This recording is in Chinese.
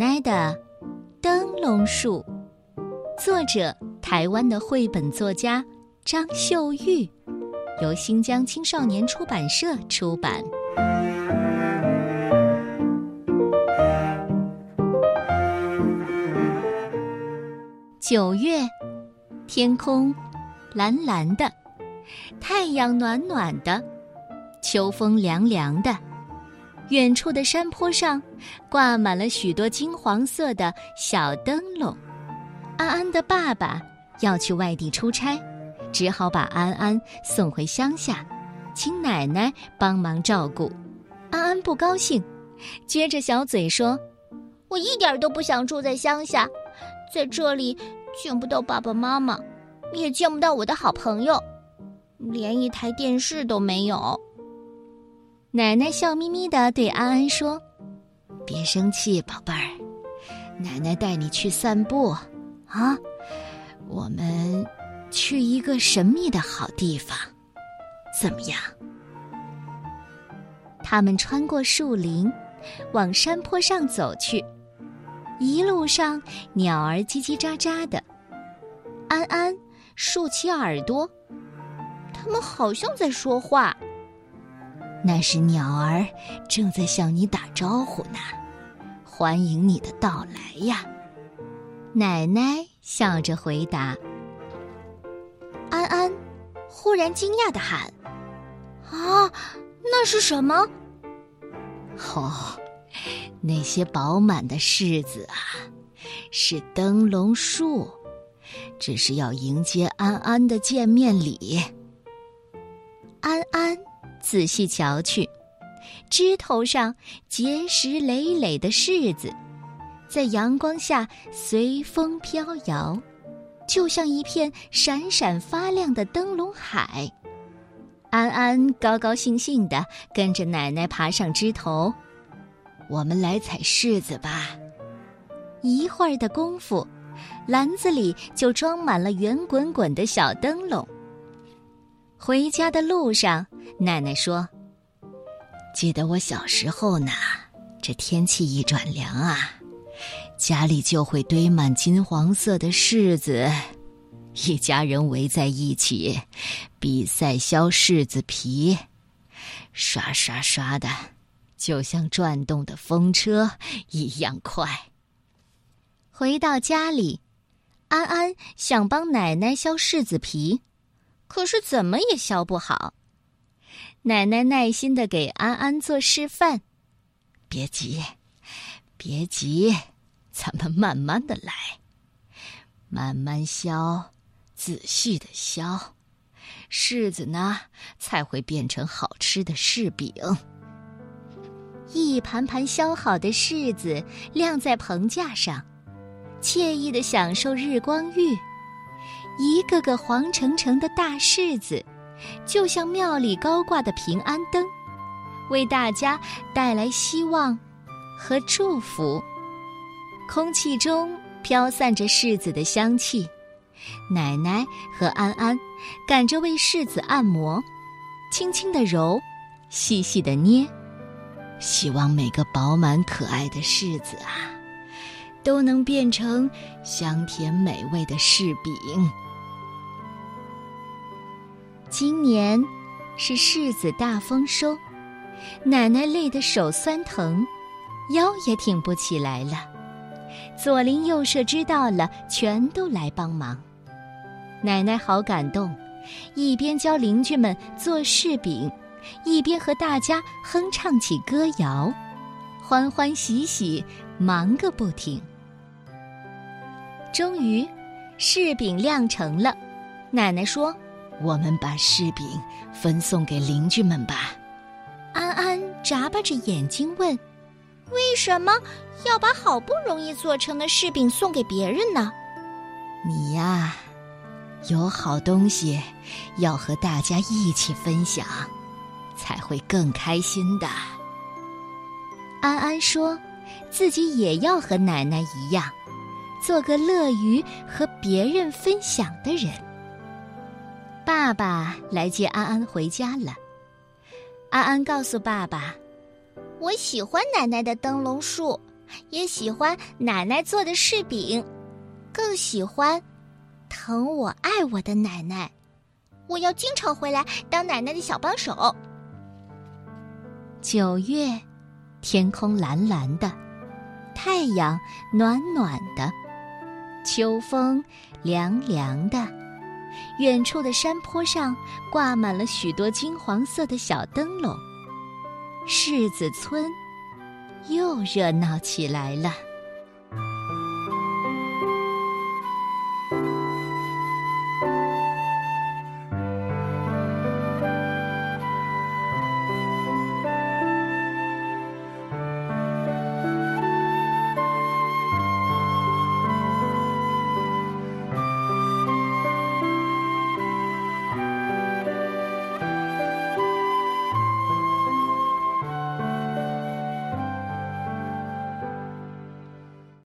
奶的灯笼树，作者台湾的绘本作家张秀玉，由新疆青少年出版社出版。九月，天空蓝蓝的，太阳暖暖的，秋风凉凉的。远处的山坡上，挂满了许多金黄色的小灯笼。安安的爸爸要去外地出差，只好把安安送回乡下，请奶奶帮忙照顾。安安不高兴，撅着小嘴说：“我一点都不想住在乡下，在这里见不到爸爸妈妈，也见不到我的好朋友，连一台电视都没有。”奶奶笑眯眯的对安安说：“别生气，宝贝儿，奶奶带你去散步，啊，我们去一个神秘的好地方，怎么样？”他们穿过树林，往山坡上走去，一路上鸟儿叽叽喳喳的。安安竖起耳朵，他们好像在说话。那是鸟儿正在向你打招呼呢，欢迎你的到来呀！奶奶笑着回答。安安忽然惊讶的喊：“啊，那是什么？”哦，那些饱满的柿子啊，是灯笼树，这是要迎接安安的见面礼。安安。仔细瞧去，枝头上结实累累的柿子，在阳光下随风飘摇，就像一片闪闪发亮的灯笼海。安安高高兴兴的跟着奶奶爬上枝头，我们来采柿子吧。一会儿的功夫，篮子里就装满了圆滚滚的小灯笼。回家的路上，奶奶说：“记得我小时候呢，这天气一转凉啊，家里就会堆满金黄色的柿子，一家人围在一起，比赛削柿子皮，刷刷刷的，就像转动的风车一样快。”回到家里，安安想帮奶奶削柿子皮。可是怎么也削不好，奶奶耐心的给安安做示范。别急，别急，咱们慢慢的来，慢慢削，仔细的削，柿子呢才会变成好吃的柿饼。一盘盘削好的柿子晾在棚架上，惬意的享受日光浴。一个个黄澄澄的大柿子，就像庙里高挂的平安灯，为大家带来希望和祝福。空气中飘散着柿子的香气，奶奶和安安赶着为柿子按摩，轻轻的揉，细细的捏，希望每个饱满可爱的柿子啊，都能变成香甜美味的柿饼。今年是柿子大丰收，奶奶累得手酸疼，腰也挺不起来了。左邻右舍知道了，全都来帮忙。奶奶好感动，一边教邻居们做柿饼，一边和大家哼唱起歌谣，欢欢喜喜忙个不停。终于，柿饼晾成了，奶奶说。我们把柿饼分送给邻居们吧。安安眨巴着眼睛问：“为什么要把好不容易做成的柿饼送给别人呢？”你呀，有好东西要和大家一起分享，才会更开心的。安安说：“自己也要和奶奶一样，做个乐于和别人分享的人。”爸爸来接安安回家了。安安告诉爸爸：“我喜欢奶奶的灯笼树，也喜欢奶奶做的柿饼，更喜欢疼我爱我的奶奶。我要经常回来当奶奶的小帮手。九月，天空蓝蓝的，太阳暖暖的，秋风凉凉的。远处的山坡上挂满了许多金黄色的小灯笼，柿子村又热闹起来了。